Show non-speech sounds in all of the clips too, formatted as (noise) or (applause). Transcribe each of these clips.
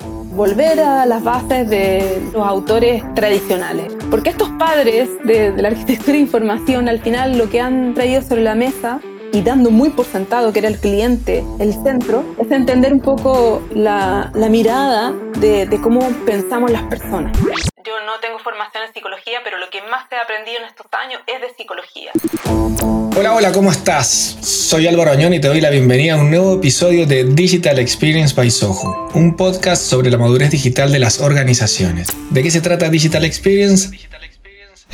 volver a las bases de los autores tradicionales. Porque estos padres de, la arquitectura de información al final lo que han traído sobre la mesa y dando muy por sentado que era el cliente el centro, es entender un poco la, mirada de, de cómo pensamos las personas. Yo no tengo formación en psicología, pero lo que más he aprendido en estos años es de psicología. Hola, hola, ¿cómo estás? Soy Álvaro Añón y te doy la bienvenida a un nuevo episodio de Digital Experience by Soho, un podcast sobre la madurez digital de las organizaciones. ¿De qué se trata Digital Experience?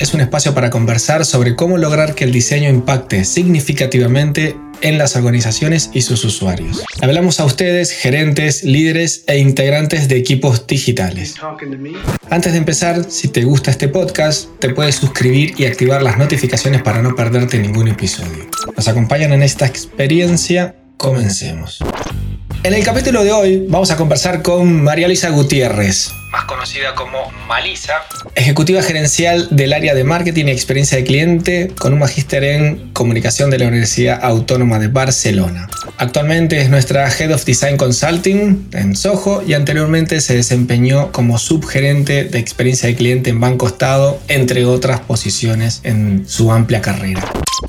Es un espacio para conversar sobre cómo lograr que el diseño impacte significativamente en las organizaciones y sus usuarios. Hablamos a ustedes, gerentes, líderes e integrantes de equipos digitales. Antes de empezar, si te gusta este podcast, te puedes suscribir y activar las notificaciones para no perderte ningún episodio. ¿Nos acompañan en esta experiencia? Comencemos. En el capítulo de hoy vamos a conversar con María Luisa Gutiérrez, más conocida como Malisa, ejecutiva gerencial del área de marketing y experiencia de cliente con un magíster en comunicación de la Universidad Autónoma de Barcelona. Actualmente es nuestra Head of Design Consulting en Soho y anteriormente se desempeñó como subgerente de experiencia de cliente en Banco Estado, entre otras posiciones en su amplia carrera.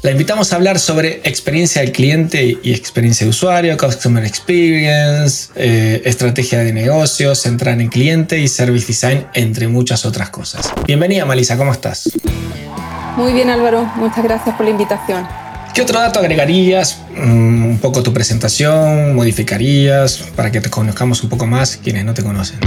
La invitamos a hablar sobre experiencia del cliente y experiencia de usuario, Customer Experience, eh, estrategia de negocios, centrar en cliente y service design, entre muchas otras cosas. Bienvenida, Malisa, ¿cómo estás? Muy bien, Álvaro. Muchas gracias por la invitación. ¿Qué otro dato agregarías? Mm, un poco tu presentación, modificarías para que te conozcamos un poco más quienes no te conocen.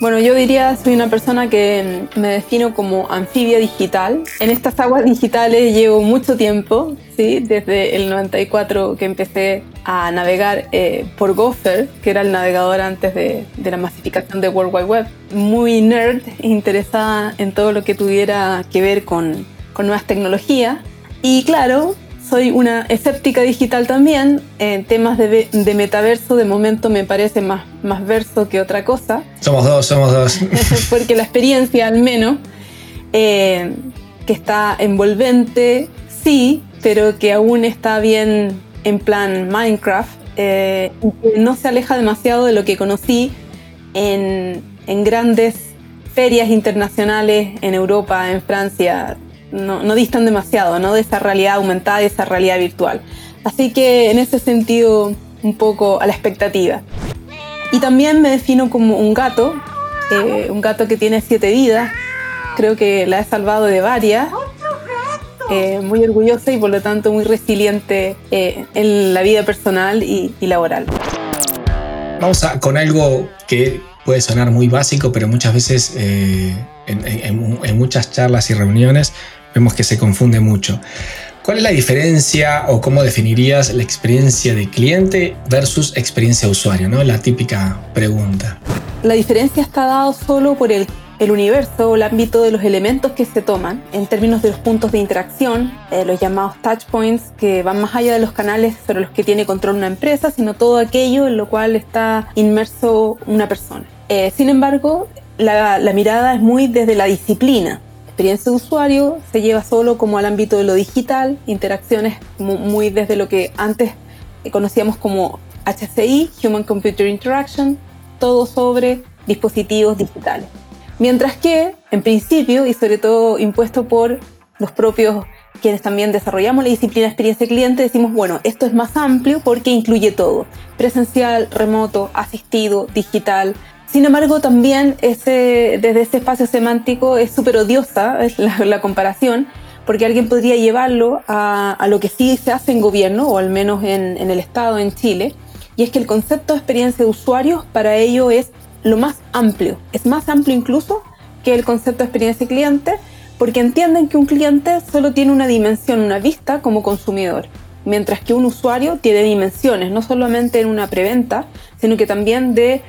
Bueno, yo diría, soy una persona que me defino como anfibia digital. En estas aguas digitales llevo mucho tiempo, ¿sí? desde el 94 que empecé a navegar eh, por Gopher, que era el navegador antes de, la masificación de World Wide Web. Muy nerd, interesada en todo lo que tuviera que ver con, con nuevas tecnologías. Y claro, soy una escéptica digital también. En temas de, de, metaverso, de momento me parece más, más verso que otra cosa. Somos dos, somos dos. (laughs) Porque la experiencia, al menos, eh, que está envolvente, sí, pero que aún está bien en plan Minecraft, eh, no se aleja demasiado de lo que conocí en, en grandes ferias internacionales en Europa, en Francia, no, distan demasiado ¿no? de esa realidad aumentada y esa realidad virtual. Así que en ese sentido, un poco a la expectativa. Y también me defino como un gato, eh, un gato que tiene siete vidas. Creo que la he salvado de varias. Eh, muy orgullosa y por lo tanto muy resiliente eh, en la vida personal y, laboral. Vamos a, con algo que puede sonar muy básico, pero muchas veces en, muchas charlas y reuniones vemos que se confunde mucho. ¿Cuál es la diferencia o cómo definirías la experiencia de cliente versus experiencia de usuario? ¿no? La típica pregunta. La diferencia está dada solo por el, el, universo o el ámbito de los elementos que se toman en términos de los puntos de interacción, eh, los llamados touch points, que van más allá de los canales sobre los que tiene control una empresa, sino todo aquello en lo cual está inmerso una persona. Eh, sin embargo, la, la mirada es muy desde la disciplina experiencia de usuario se lleva solo como al ámbito de lo digital, interacciones muy desde lo que antes conocíamos como HCI, Human Computer Interaction, todo sobre dispositivos digitales. Mientras que, en principio, y sobre todo impuesto por los propios quienes también desarrollamos la disciplina experiencia cliente, decimos, bueno, esto es más amplio porque incluye todo, presencial, remoto, asistido, digital, sin embargo, también ese, desde ese espacio semántico es súper odiosa la, comparación, porque alguien podría llevarlo a, lo que sí se hace en gobierno, o al menos en, en el Estado, en Chile, y es que el concepto de experiencia de usuarios para ello es lo más amplio, es más amplio incluso que el concepto de experiencia de cliente, porque entienden que un cliente solo tiene una dimensión, una vista como consumidor, mientras que un usuario tiene dimensiones, no solamente en una preventa, sino que también de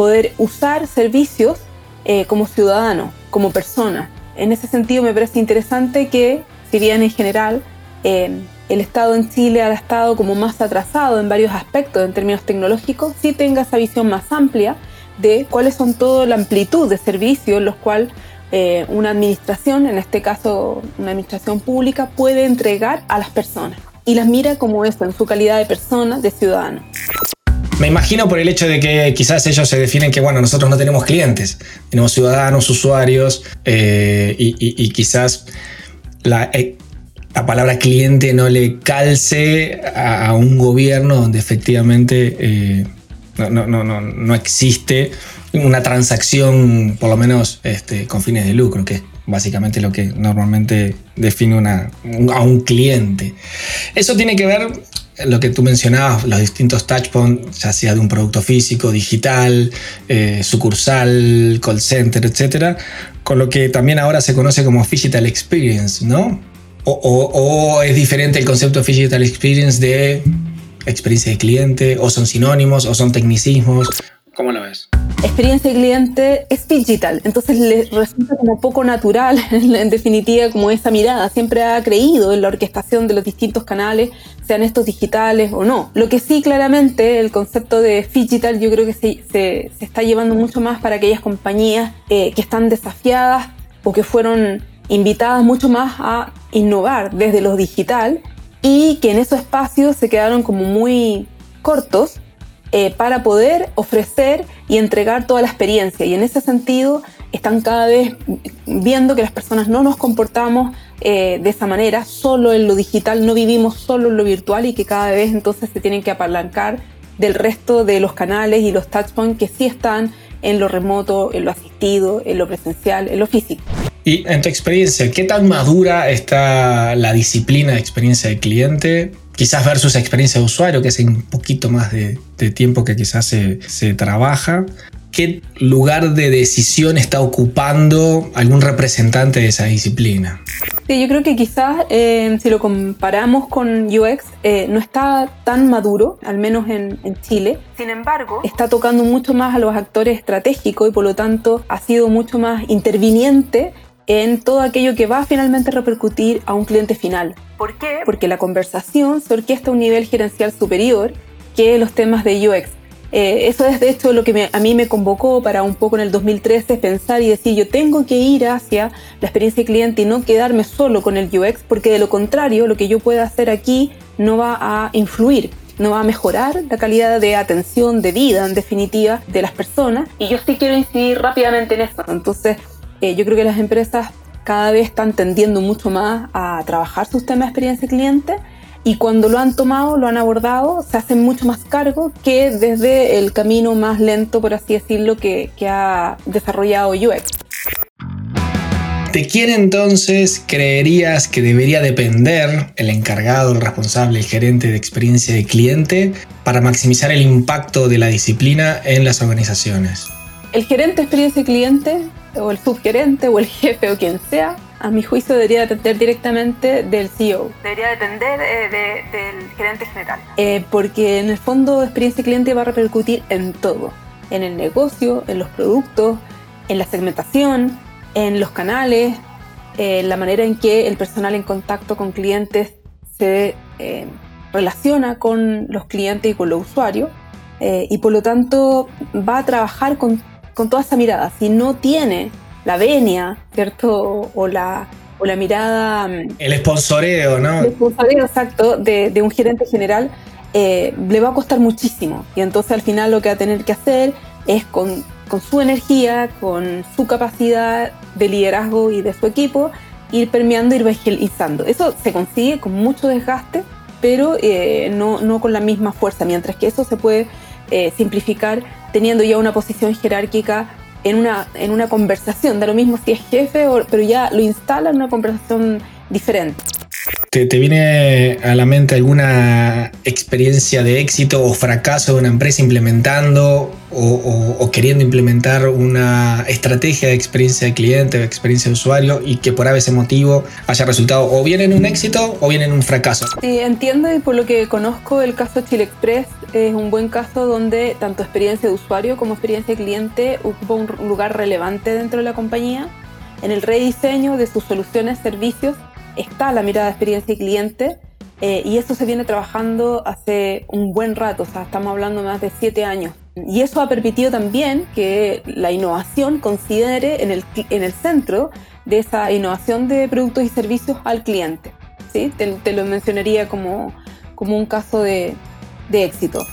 poder usar servicios eh, como ciudadano, como persona. En ese sentido me parece interesante que, si bien en general eh, el Estado en Chile ha estado como más atrasado en varios aspectos en términos tecnológicos, sí tenga esa visión más amplia de cuáles son toda la amplitud de servicios los cuales eh, una administración, en este caso una administración pública, puede entregar a las personas. Y las mira como eso, en su calidad de persona, de ciudadano. Me imagino por el hecho de que quizás ellos se definen que, bueno, nosotros no tenemos clientes, tenemos ciudadanos, usuarios, eh, y, quizás la, eh, la, palabra cliente no le calce a, un gobierno donde efectivamente eh, no, no, no, no, existe una transacción, por lo menos este, con fines de lucro, que es básicamente lo que normalmente define una, a un cliente. Eso tiene que ver lo que tú mencionabas, los distintos touchpoints, ya sea de un producto físico, digital, eh, sucursal, call center, etcétera, con lo que también ahora se conoce como digital experience, ¿no? O, o, es diferente el concepto digital experience de experiencia de cliente, o son sinónimos, o son tecnicismos. ¿Cómo lo ves? experiencia de cliente es digital, entonces le resulta como poco natural, (laughs) en definitiva, como esa mirada. Siempre ha creído en la orquestación de los distintos canales, sean estos digitales o no. Lo que sí, claramente, el concepto de digital yo creo que se, está llevando mucho más para aquellas compañías eh, que están desafiadas o que fueron invitadas mucho más a innovar desde lo digital y que en esos espacios se quedaron como muy cortos eh, para poder ofrecer y entregar toda la experiencia. Y en ese sentido están cada vez viendo que las personas no nos comportamos eh, de esa manera, solo en lo digital, no vivimos solo en lo virtual y que cada vez entonces se tienen que apalancar del resto de los canales y los touchpoints que sí están en lo remoto, en lo asistido, en lo presencial, en lo físico. Y en tu experiencia, ¿qué tan madura está la disciplina de experiencia de cliente quizás versus experiencia de usuario, que es un poquito más de, tiempo que quizás se, trabaja. ¿Qué lugar de decisión está ocupando algún representante de esa disciplina? Sí, yo creo que quizás eh, si lo comparamos con UX, eh, no está tan maduro, al menos en, en, Chile. Sin embargo, está tocando mucho más a los actores estratégicos y por lo tanto ha sido mucho más interviniente en todo aquello que va a finalmente repercutir a un cliente final. ¿Por qué? Porque la conversación se orquesta a un nivel gerencial superior que los temas de UX. Eh, eso es de hecho lo que a mí me convocó para un poco en el 2013 pensar y decir yo tengo que ir hacia la experiencia de cliente y no quedarme solo con el UX porque de lo contrario lo que yo pueda hacer aquí no va a influir no va a mejorar la calidad de atención, de vida en definitiva de las personas y yo sí quiero incidir rápidamente en eso. Entonces eh, yo creo que las empresas cada vez están tendiendo mucho más a trabajar sus temas de experiencia cliente y cuando lo han tomado, lo han abordado, se hacen mucho más cargo que desde el camino más lento, por así decirlo, que, que ha desarrollado UX. ¿De quién entonces creerías que debería depender el encargado, el responsable, el gerente de experiencia de cliente para maximizar el impacto de la disciplina en las organizaciones? El gerente de experiencia de cliente o el subgerente o el (laughs) jefe o quien sea, a mi juicio debería depender directamente del CEO. Debería depender eh, del gerente general. Eh, porque en el fondo experiencia cliente va a repercutir en todo. En el negocio, en los productos, en la segmentación, en los canales, en la manera en que el personal en contacto con clientes se eh, relaciona con los clientes y con los usuarios. y por lo tanto va a trabajar con con toda esa mirada. Si no tiene la venia, ¿cierto? O la, o la mirada... Mm, el esponsoreo, ¿no? El esponsoreo, exacto, de, de un gerente general, eh, le va a costar muchísimo. Y entonces al final lo que va a tener que hacer es con, con su energía, con su capacidad de liderazgo y de su equipo, ir permeando, ir evangelizando. Eso se consigue con mucho desgaste, pero eh, no, no, con la misma fuerza, mientras que eso se puede eh, simplificar teniendo ya una posición jerárquica en una, en una conversación, da lo mismo si es jefe, o, pero ya lo instala en una conversación diferente. ¿Te, viene a la mente alguna experiencia de éxito o fracaso de una empresa implementando o, queriendo implementar una estrategia de experiencia de cliente o experiencia de usuario y que por ese motivo haya resultado o bien en un éxito o bien en un fracaso? Sí, entiendo y por lo que conozco el caso Chile Express es un buen caso donde tanto experiencia de usuario como experiencia de cliente ocupa un lugar relevante dentro de la compañía en el rediseño de sus soluciones, servicios está la mirada de experiencia y cliente eh, y eso se viene trabajando hace un buen rato, o sea, estamos hablando más de siete años. Y eso ha permitido también que la innovación considere en el, en el centro de esa innovación de productos y servicios al cliente. ¿sí? Te, lo mencionaría como, como un caso de, de éxito.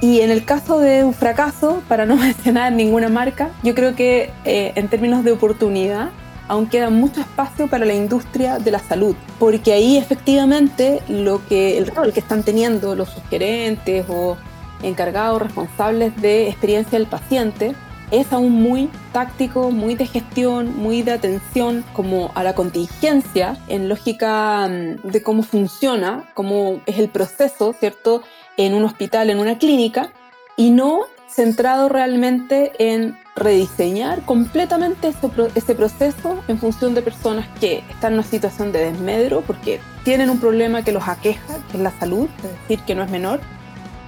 Y en el caso de un fracaso, para no (laughs) mencionar ninguna marca, yo creo que eh, en términos de oportunidad, aún queda mucho espacio para la industria de la salud, porque ahí efectivamente lo que, el rol que están teniendo los sugerentes o encargados, responsables de experiencia del paciente, es aún muy táctico, muy de gestión, muy de atención como a la contingencia en lógica mm, de cómo funciona, cómo es el proceso, ¿cierto? En un hospital, en una clínica, y no centrado realmente en rediseñar completamente ese proceso en función de personas que están en una situación de desmedro porque tienen un problema que los aqueja, que es la salud, es decir, que no es menor.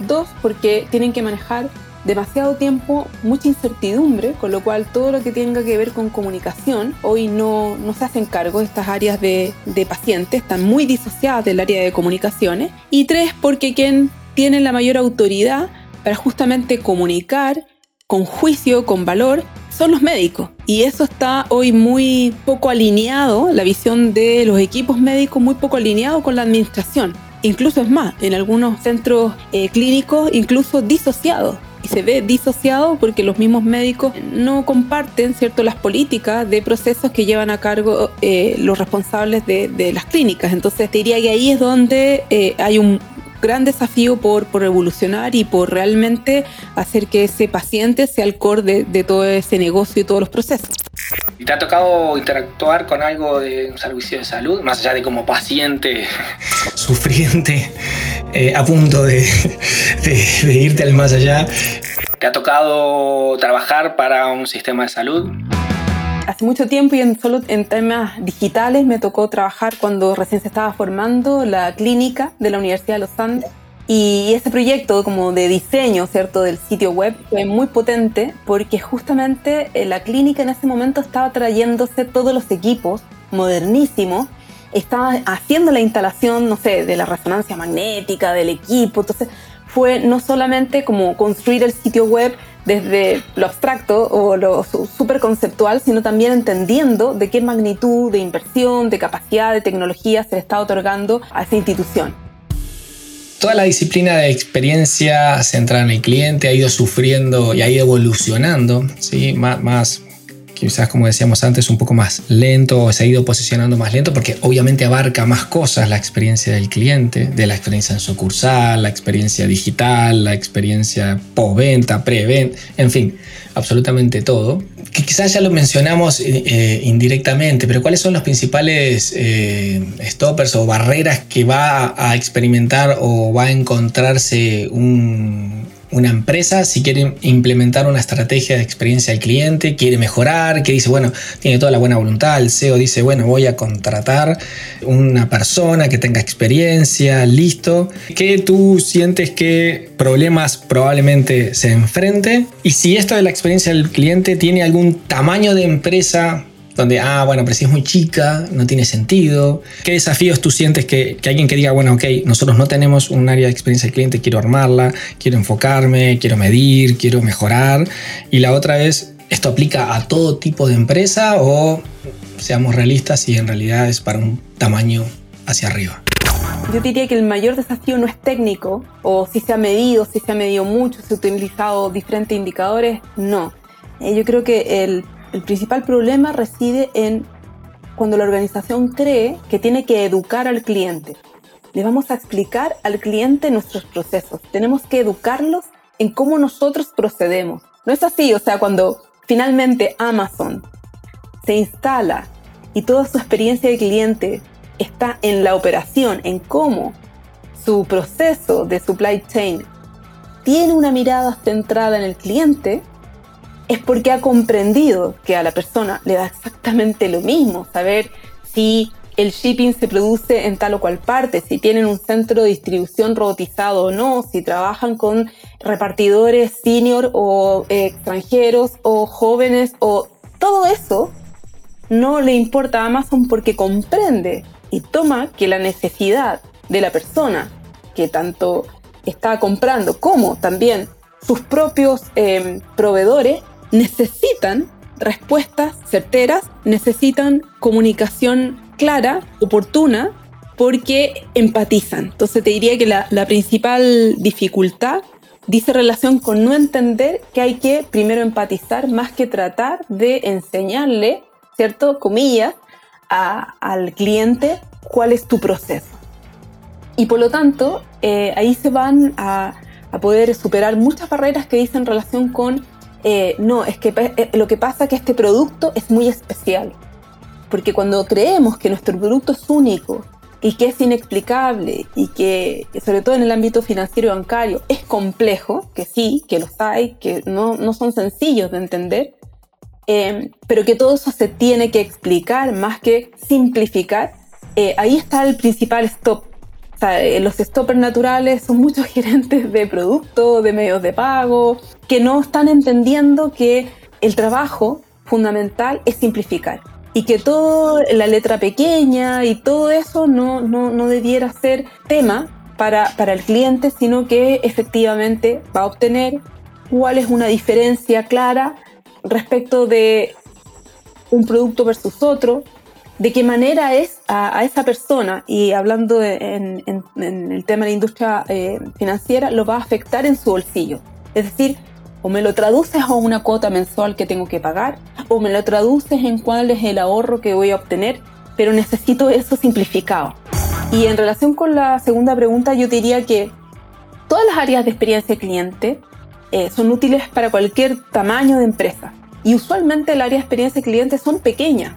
Dos, porque tienen que manejar demasiado tiempo mucha incertidumbre, con lo cual todo lo que tenga que ver con comunicación hoy no, no se hacen cargo de estas áreas de, de pacientes, están muy disociadas del área de comunicaciones. Y tres, porque quien tiene la mayor autoridad para justamente comunicar con juicio, con valor, son los médicos. Y eso está hoy muy poco alineado, la visión de los equipos médicos muy poco alineado con la administración. Incluso es más, en algunos centros eh, clínicos, incluso disociados. Y se ve disociado porque los mismos médicos no comparten cierto, las políticas de procesos que llevan a cargo eh, los responsables de, las clínicas. Entonces te diría que ahí es donde eh, hay un, gran desafío por, por evolucionar y por realmente hacer que ese paciente sea el core de, de todo ese negocio y todos los procesos. ¿Y te ha tocado interactuar con algo de un servicio de salud, más allá de como paciente (laughs) sufriente, eh, a punto de, de, de irte al más allá? ¿Te ha tocado trabajar para un sistema de salud? Hace mucho tiempo y en, solo en temas digitales me tocó trabajar cuando recién se estaba formando la clínica de la Universidad de los Andes. Y ese proyecto como de diseño, ¿cierto?, del sitio web fue muy potente porque justamente eh, la clínica en ese momento estaba trayéndose todos los equipos modernísimos, estaba haciendo la instalación, no sé, de la resonancia magnética, del equipo, entonces fue no solamente como construir el sitio web, desde lo abstracto o lo súper conceptual, sino también entendiendo de qué magnitud de inversión, de capacidad, de tecnología se le está otorgando a esa institución. Toda la disciplina de experiencia centrada en el cliente ha ido sufriendo y ha ido evolucionando, ¿sí? más, más quizás como decíamos antes un poco más lento, se ha ido posicionando más lento porque obviamente abarca más cosas la experiencia del cliente, de la experiencia en sucursal, la experiencia digital, la experiencia post-venta, pre-venta, en fin, absolutamente todo. Que quizás ya lo mencionamos eh, eh, indirectamente, pero ¿cuáles son los principales eh, stoppers o barreras que va a experimentar o va a encontrarse un, una empresa si quiere implementar una estrategia de experiencia al cliente, quiere mejorar, que dice, bueno, tiene toda la buena voluntad, el CEO dice, bueno, voy a contratar una persona que tenga experiencia, listo, que tú sientes que problemas probablemente se enfrente y si esto de la experiencia del cliente tiene algún tamaño de empresa donde, ah, bueno, pero si es muy chica, no tiene sentido. ¿Qué desafíos tú sientes que, que, alguien que diga, bueno, ok, nosotros no tenemos un área de experiencia del cliente, quiero armarla, quiero enfocarme, quiero medir, quiero mejorar? Y la otra es, ¿esto aplica a todo tipo de empresa o seamos realistas y en realidad es para un tamaño hacia arriba? Yo diría que el mayor desafío no es técnico, o si se ha medido, si se ha medido mucho, si se ha utilizado diferentes indicadores, no. Eh, yo creo que el el principal problema reside en cuando la organización cree que tiene que educar al cliente. Le vamos a explicar al cliente nuestros procesos. Tenemos que educarlos en cómo nosotros procedemos. No es así, o sea, cuando finalmente Amazon se instala y toda su experiencia de cliente está en la operación, en cómo su proceso de supply chain tiene una mirada centrada en el cliente, es porque ha comprendido que a la persona le da exactamente lo mismo saber si el shipping se produce en tal o cual parte, si tienen un centro de distribución robotizado o no, si trabajan con repartidores senior o eh, extranjeros o jóvenes o todo eso no le importa a Amazon porque comprende y toma que la necesidad de la persona que tanto está comprando como también sus propios eh, proveedores necesitan respuestas certeras, necesitan comunicación clara, oportuna, porque empatizan. Entonces te diría que la, principal dificultad dice relación con no entender que hay que primero empatizar más que tratar de enseñarle, ¿cierto? Comillas, al cliente cuál es tu proceso. Y por lo tanto, eh, ahí se van a, poder superar muchas barreras que dicen relación con, eh, no, es que eh, lo que pasa es que este producto es muy especial. Porque cuando creemos que nuestro producto es único y que es inexplicable y que, sobre todo en el ámbito financiero y bancario, es complejo, que sí, que los hay, que no, no son sencillos de entender, pero que todo eso se tiene que explicar más que simplificar, ahí está el principal stop eh, los stoppers naturales son muchos (laughs) gerentes de productos, de medios de pago, que no están entendiendo que el trabajo fundamental es simplificar y que toda la letra pequeña y todo eso no, no, debiera ser tema para, para, el cliente, sino que efectivamente va a obtener cuál es una diferencia clara respecto de un producto versus otro, de qué manera es a, esa persona, y hablando en, el tema de la industria eh, financiera, lo va a afectar en su bolsillo. Es decir, o me lo traduces a una cuota mensual que tengo que pagar, o me lo traduces en cuál es el ahorro que voy a obtener, pero necesito eso simplificado. Y en relación con la segunda pregunta, yo diría que todas las áreas de experiencia cliente eh, son útiles para cualquier tamaño de empresa. Y usualmente el área de experiencia cliente son pequeñas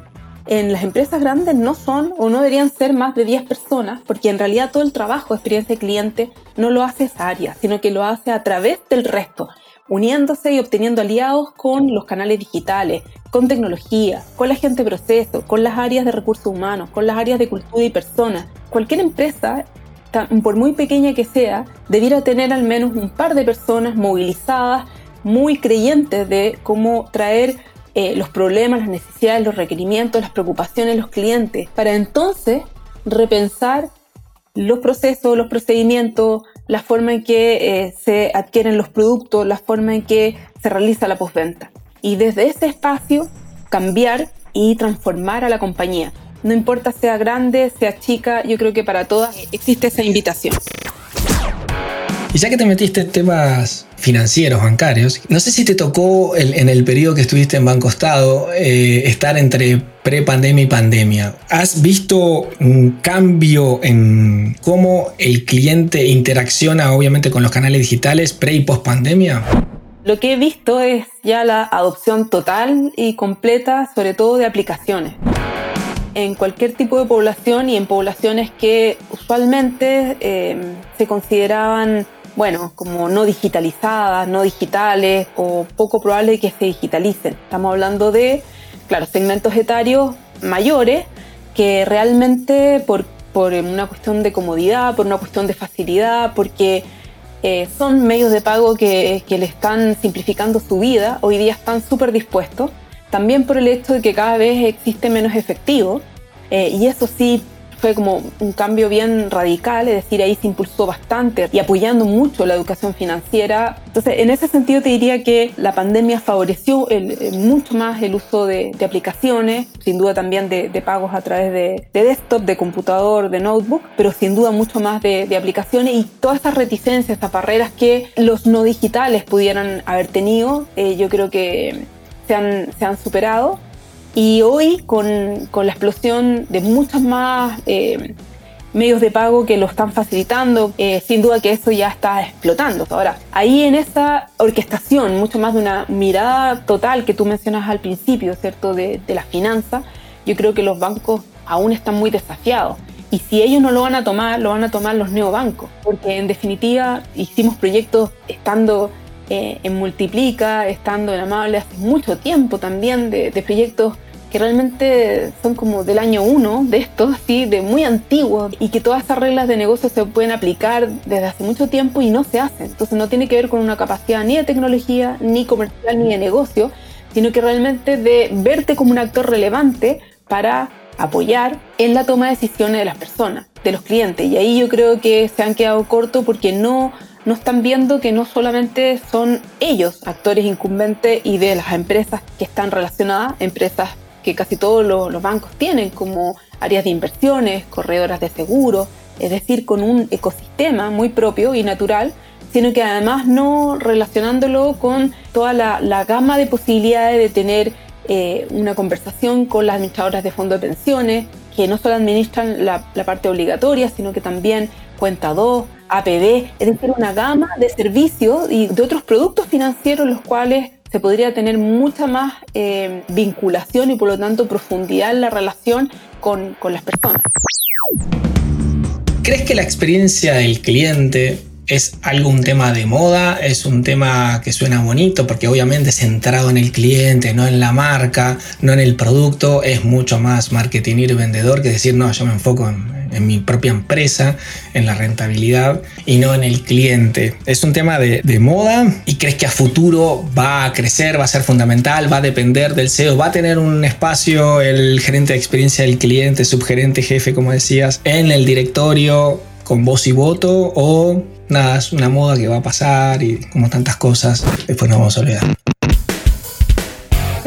en las empresas grandes no son o no deberían ser más de 10 personas, porque en realidad todo el trabajo de experiencia cliente no lo hace esa área, sino que lo hace a través del resto, uniéndose y obteniendo aliados con los canales digitales, con tecnología, con la gente de proceso, con las áreas de recursos humanos, con las áreas de cultura y personas. Cualquier empresa, por muy pequeña que sea, debiera tener al menos un par de personas movilizadas, muy creyentes de cómo traer eh, los problemas, las necesidades, los requerimientos, las preocupaciones de los clientes, para entonces repensar los procesos, los procedimientos, la forma en que eh, se adquieren los productos, la forma en que se realiza la postventa. Y desde ese espacio cambiar y transformar a la compañía. No importa sea grande, sea chica, yo creo que para todas existe esa invitación. Y ya que te metiste en temas financieros, bancarios, no sé si te tocó en el periodo que estuviste en Banco Estado eh, estar entre pre-pandemia y pandemia. ¿Has visto un cambio en cómo el cliente interacciona obviamente con los canales digitales pre y post pandemia? Lo que he visto es ya la adopción total y completa, sobre todo de aplicaciones en cualquier tipo de población y en poblaciones que usualmente eh, se consideraban bueno, como no digitalizadas, no digitales o poco probable que se digitalicen. Estamos hablando de, claro, segmentos etarios mayores que realmente por, una cuestión de comodidad, por una cuestión de facilidad, porque eh, son medios de pago que, le están simplificando su vida, hoy día están súper dispuestos. También por el hecho de que cada vez existe menos efectivo, eh, y eso sí fue como un cambio bien radical, es decir, ahí se impulsó bastante y apoyando mucho la educación financiera. Entonces, en ese sentido te diría que la pandemia favoreció mucho más el uso de, aplicaciones, sin duda también de, pagos a través de, desktop, de computador, de notebook, pero sin duda mucho más de, aplicaciones y todas esas reticencias, esas barreras que los no digitales pudieran haber tenido, eh, yo creo que se han, se han superado y hoy, con, con la explosión de muchos más eh, medios de pago que lo están facilitando, eh, sin duda que eso ya está explotando. Ahora, ahí en esa orquestación, mucho más de una mirada total que tú mencionas al principio, ¿cierto?, de, de la finanza, yo creo que los bancos aún están muy desafiados. Y si ellos no lo van a tomar, lo van a tomar los neobancos, porque en definitiva hicimos proyectos estando eh, en Multiplica, estando en Amable hace mucho tiempo también, de, de proyectos que realmente son como del año uno de estos, ¿sí? de muy antiguos, y que todas esas reglas de negocio se pueden aplicar desde hace mucho tiempo y no se hacen. Entonces no tiene que ver con una capacidad ni de tecnología, ni comercial, ni de negocio, sino que realmente de verte como un actor relevante para apoyar en la toma de decisiones de las personas, de los clientes. Y ahí yo creo que se han quedado cortos porque no, no están viendo que no solamente son ellos actores incumbentes y de las empresas que están relacionadas, empresas que casi todos los, bancos tienen, como áreas de inversiones, corredoras de seguros, es decir, con un ecosistema muy propio y natural, sino que además no relacionándolo con toda la, gama de posibilidades de tener eh, una conversación con las administradoras de fondos de pensiones, que no solo administran la, parte obligatoria, sino que también cuenta 2, APB, es decir, una gama de servicios y de otros productos financieros los cuales se podría tener mucha más eh, vinculación y por lo tanto profundidad en la relación con, con las personas. ¿Crees que la experiencia del cliente es algo un tema de moda, es un tema que suena bonito porque obviamente centrado en el cliente, no en la marca, no en el producto, es mucho más marketing y vendedor que decir, no, yo me enfoco en, mi propia empresa, en la rentabilidad y no en el cliente. Es un tema de, de, moda y crees que a futuro va a crecer, va a ser fundamental, va a depender del CEO, va a tener un espacio el gerente de experiencia del cliente, subgerente, jefe, como decías, en el directorio con voz y voto o nada, es una moda que va a pasar y como tantas cosas, después nos vamos a olvidar.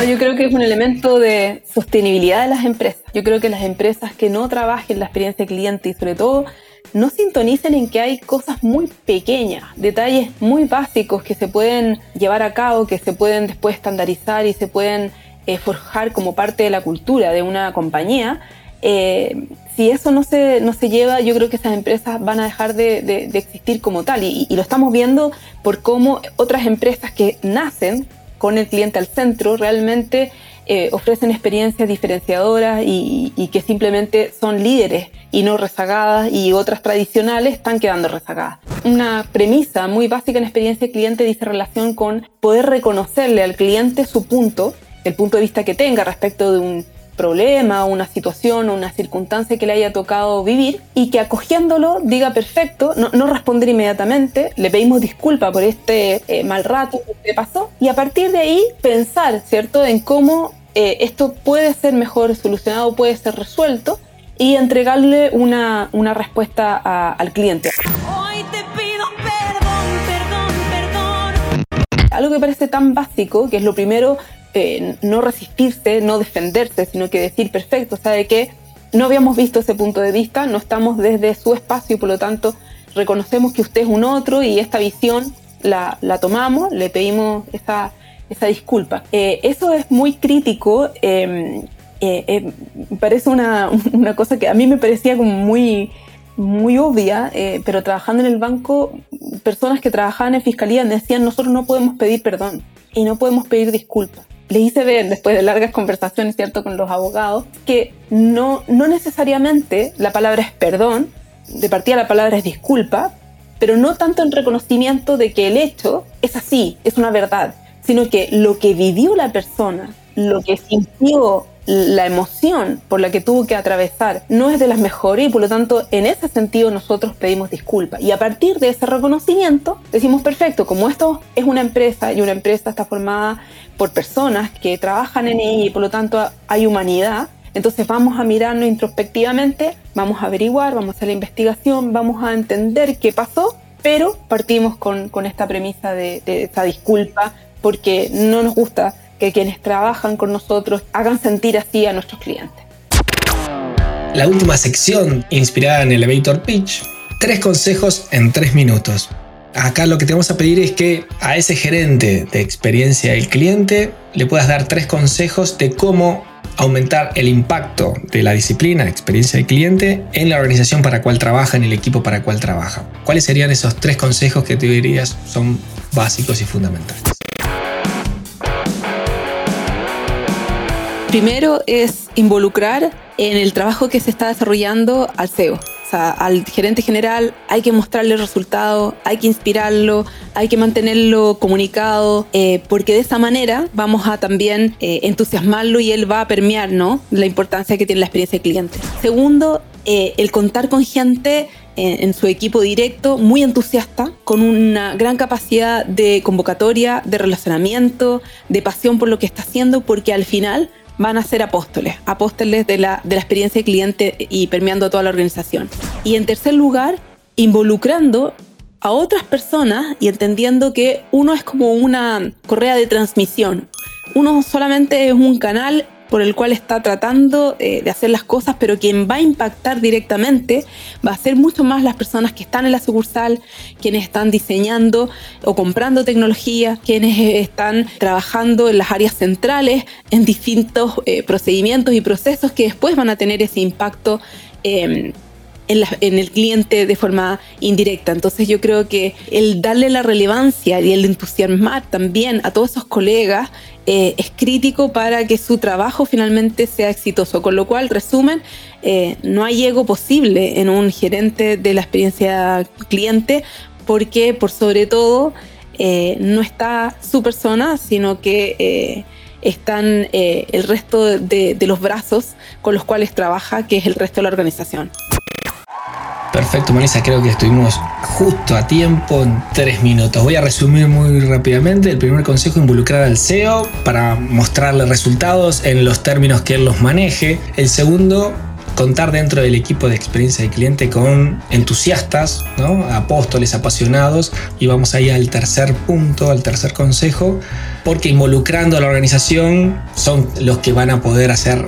Yo creo que es un elemento de sostenibilidad de las empresas. Yo creo que las empresas que no trabajen la experiencia del cliente y sobre todo no sintonicen en que hay cosas muy pequeñas, detalles muy básicos que se pueden llevar a cabo, que se pueden después estandarizar y se pueden eh, forjar como parte de la cultura de una compañía, eh, si eso no se, no se lleva, yo creo que esas empresas van a dejar de, existir como tal. Y, lo estamos viendo por cómo otras empresas que nacen con el cliente al centro realmente eh, ofrecen experiencias diferenciadoras y, y, que simplemente son líderes y no rezagadas y otras tradicionales están quedando rezagadas. Una premisa muy básica en experiencia de cliente dice relación con poder reconocerle al cliente su punto, el punto de vista que tenga respecto de un problema, una situación o una circunstancia que le haya tocado vivir y que acogiéndolo diga perfecto, no, responder inmediatamente, le pedimos disculpa por este eh, mal rato que pasó y a partir de ahí pensar, ¿cierto?, en cómo eh, esto puede ser mejor solucionado, puede ser resuelto y entregarle una, una respuesta al cliente. Hoy te pido perdón, perdón, perdón. Algo que parece tan básico, que es lo primero eh, no resistirse, no defenderse, sino que decir, perfecto, ¿sabe qué? No habíamos visto ese punto de vista, no estamos desde su espacio por lo tanto reconocemos que usted es un otro y esta visión la, tomamos, le pedimos esa, esa disculpa. Eh, eso es muy crítico, em, eh, parece una, (laughs) una, cosa que a mí me parecía como muy, muy obvia, pero trabajando en el banco, personas que trabajaban en fiscalía decían, nosotros no podemos pedir perdón y no podemos pedir disculpas le hice ver, después de largas conversaciones, ¿cierto?, con los abogados, que no, no necesariamente la palabra es perdón, de partida la palabra es disculpa, pero no tanto en reconocimiento de que el hecho es así, es una verdad, sino que lo que vivió la persona, lo que sintió la emoción por la que tuvo que atravesar no es de las mejores y por lo tanto en ese sentido nosotros pedimos disculpas. Y a partir de ese reconocimiento decimos, perfecto, como esto es una empresa y una empresa está formada por personas que trabajan en ella y por lo tanto hay humanidad, entonces vamos a mirarnos introspectivamente, vamos a averiguar, vamos a hacer la investigación, vamos a entender qué pasó, pero partimos con, con esta premisa de, de esa disculpa porque no nos gusta que quienes trabajan con nosotros hagan sentir así a nuestros clientes. La última sección, inspirada en Elevator Pitch, tres consejos en tres minutos. Acá lo que te vamos a pedir es que a ese gerente de experiencia del cliente le puedas dar tres consejos de cómo aumentar el impacto de la disciplina, experiencia del cliente en la organización para cual trabaja, en el equipo para cual trabaja. ¿Cuáles serían esos tres consejos que te dirías son básicos y fundamentales? Primero es involucrar en el trabajo que se está desarrollando al CEO. O sea, al gerente general hay que mostrarle resultados, hay que inspirarlo, hay que mantenerlo comunicado, eh, porque de esa manera vamos a también eh, entusiasmarlo y él va a permear ¿no? la importancia que tiene la experiencia del cliente. Segundo, eh, el contar con gente en su equipo directo muy entusiasta, con una gran capacidad de convocatoria, de relacionamiento, de pasión por lo que está haciendo, porque al final van a ser apóstoles, apóstoles de la, de la experiencia de cliente y permeando toda la organización. Y en tercer lugar, involucrando a otras personas y entendiendo que uno es como una correa de transmisión. Uno solamente es un canal por el cual está tratando eh, de hacer las cosas, pero quien va a impactar directamente va a ser mucho más las personas que están en la sucursal, quienes están diseñando o comprando tecnología, quienes están trabajando en las áreas centrales, en distintos eh, procedimientos y procesos que después van a tener ese impacto. En, el cliente de forma indirecta. Entonces yo creo que el darle la relevancia y el entusiasmar también a todos esos colegas eh, es crítico para que su trabajo finalmente sea exitoso. Con lo cual, resumen, eh, no hay ego posible en un gerente de la experiencia cliente porque por sobre todo eh, no está su persona, sino que están el resto de los brazos con los cuales trabaja, que es el resto de la organización. Perfecto, Marisa, creo que estuvimos justo a tiempo en tres minutos. Voy a resumir muy rápidamente. El primer consejo, involucrar al CEO para mostrarle resultados en los términos que él los maneje. El segundo, contar dentro del equipo de experiencia de cliente con entusiastas, ¿no? apóstoles apasionados. Y vamos ahí al tercer punto, al tercer consejo, porque involucrando a la organización son los que van a poder hacer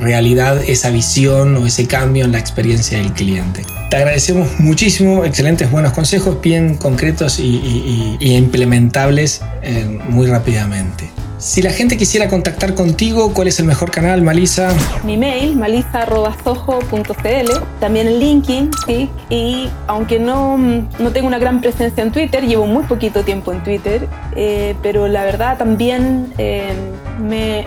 realidad esa visión o ese cambio en la experiencia del cliente. Te agradecemos muchísimo, excelentes buenos consejos, bien concretos y, implementables eh, muy rápidamente. Si la gente quisiera contactar contigo, ¿cuál es el mejor canal, Malisa? Mi mail, malisa.sojo.cl, también el LinkedIn, sí, y aunque no, no tengo una gran presencia en Twitter, llevo muy poquito tiempo en Twitter, eh, pero la verdad también eh, me,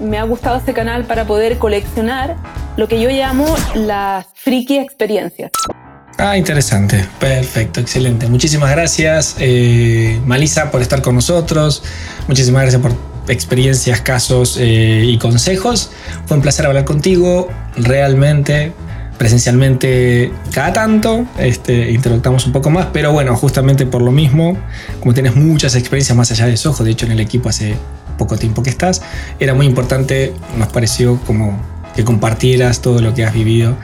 me ha gustado ese canal para poder coleccionar lo que yo llamo las friki experiencias. Ah, interesante. Perfecto, excelente. Muchísimas gracias, eh, Malisa, por estar con nosotros. Muchísimas gracias por experiencias, casos eh, y consejos. Fue un placer hablar contigo. Realmente, presencialmente, cada tanto, este, interactuamos un poco más, pero bueno, justamente por lo mismo, como tienes muchas experiencias más allá de Soho, de hecho en el equipo hace poco tiempo que estás, era muy importante, nos pareció como que compartieras todo lo que has vivido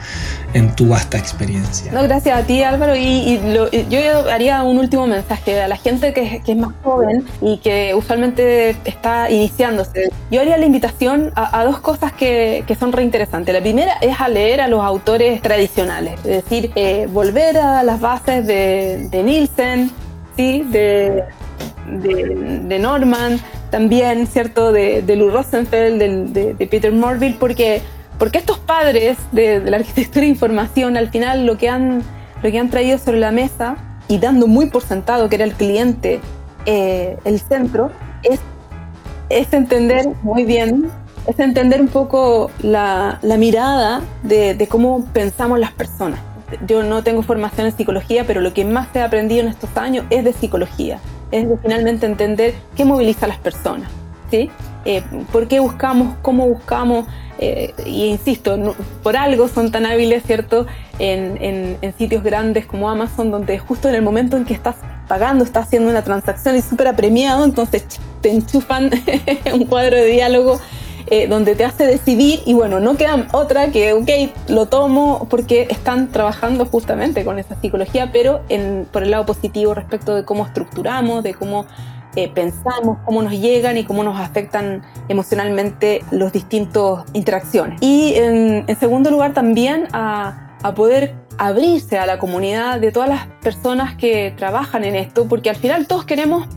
en tu vasta experiencia. No, gracias a ti Álvaro y, yo haría un último mensaje a la gente que, es más joven y que usualmente está iniciándose. Yo haría la invitación a, dos cosas que, son reinteresantes. La primera es a leer a los autores tradicionales, es decir, eh, volver a las bases de, Nielsen, ¿sí? de, Norman, también, ¿cierto? De, de Lou Rosenfeld, de, de, Peter Morville, porque porque estos padres de, la arquitectura de información al final lo que, han, lo que han traído sobre la mesa y dando muy por sentado que era el cliente eh, el centro, es, es entender muy bien, es entender un poco la, la mirada de, de, cómo pensamos las personas. Yo no tengo formación en psicología, pero lo que más he aprendido en estos años es de psicología, es de finalmente entender qué moviliza a las personas, ¿sí? Eh, ¿Por qué buscamos, cómo buscamos eh, y insisto, por algo son tan hábiles, ¿cierto? En, sitios grandes como Amazon, donde justo en el momento en que estás pagando, estás haciendo una transacción y súper apremiado, entonces te enchufan (laughs) un cuadro de diálogo eh, donde te hace decidir y bueno, no queda otra que, ok, lo tomo porque están trabajando justamente con esa psicología, pero por el lado positivo respecto de cómo estructuramos, de cómo eh, pensamos, cómo nos llegan y cómo nos afectan emocionalmente los distintos interacciones. Y en, segundo lugar también a, poder abrirse a la comunidad de todas las personas que trabajan en esto, porque al final todos queremos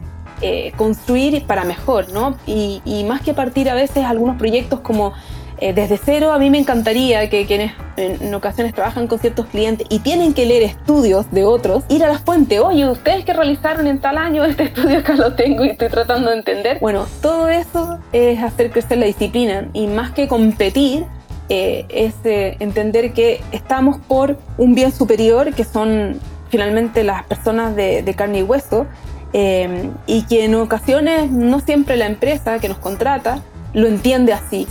eh, construir para mejor, ¿no? Y, y, más que partir a veces algunos proyectos como eh, desde cero a mí me encantaría que quienes en, ocasiones trabajan con ciertos clientes y tienen que leer estudios de otros, ir a la fuente, oye, ustedes que realizaron en tal año (laughs) este estudio acá lo tengo y estoy tratando de entender. Bueno, todo eso es hacer crecer la disciplina y más que competir, eh, es eh, entender que estamos por un bien superior, que son finalmente las personas de, carne y hueso, y que en ocasiones no siempre la empresa que nos contrata lo entiende así.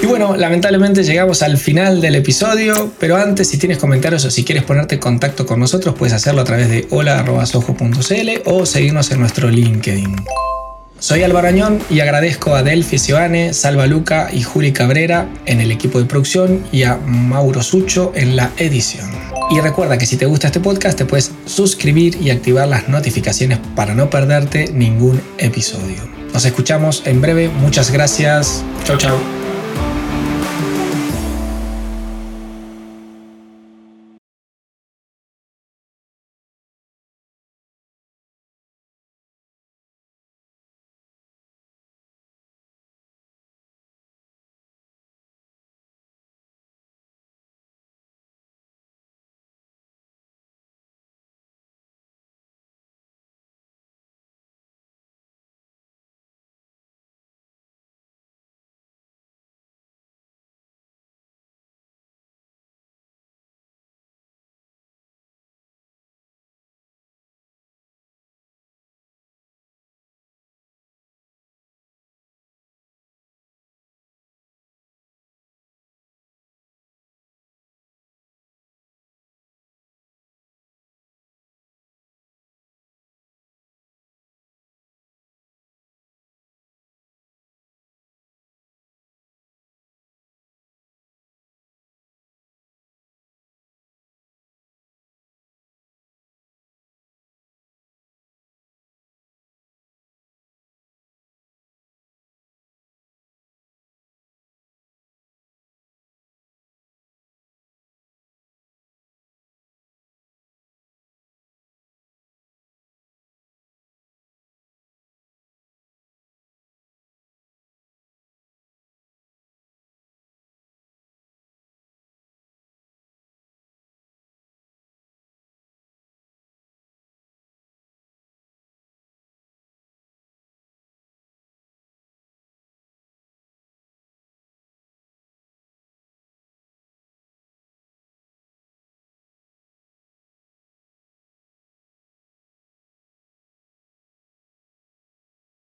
Y bueno, lamentablemente llegamos al final del episodio, pero antes si tienes comentarios o si quieres ponerte en contacto con nosotros, puedes hacerlo a través de hola.sojo.cl o seguirnos en nuestro LinkedIn. Soy Álvaro Añón y agradezco a Delphi Sioane, Salva Luca y Juli Cabrera en el equipo de producción y a Mauro Sucho en la edición. Y recuerda que si te gusta este podcast te puedes suscribir y activar las notificaciones para no perderte ningún episodio. Nos escuchamos en breve. Muchas gracias. Chau, chau.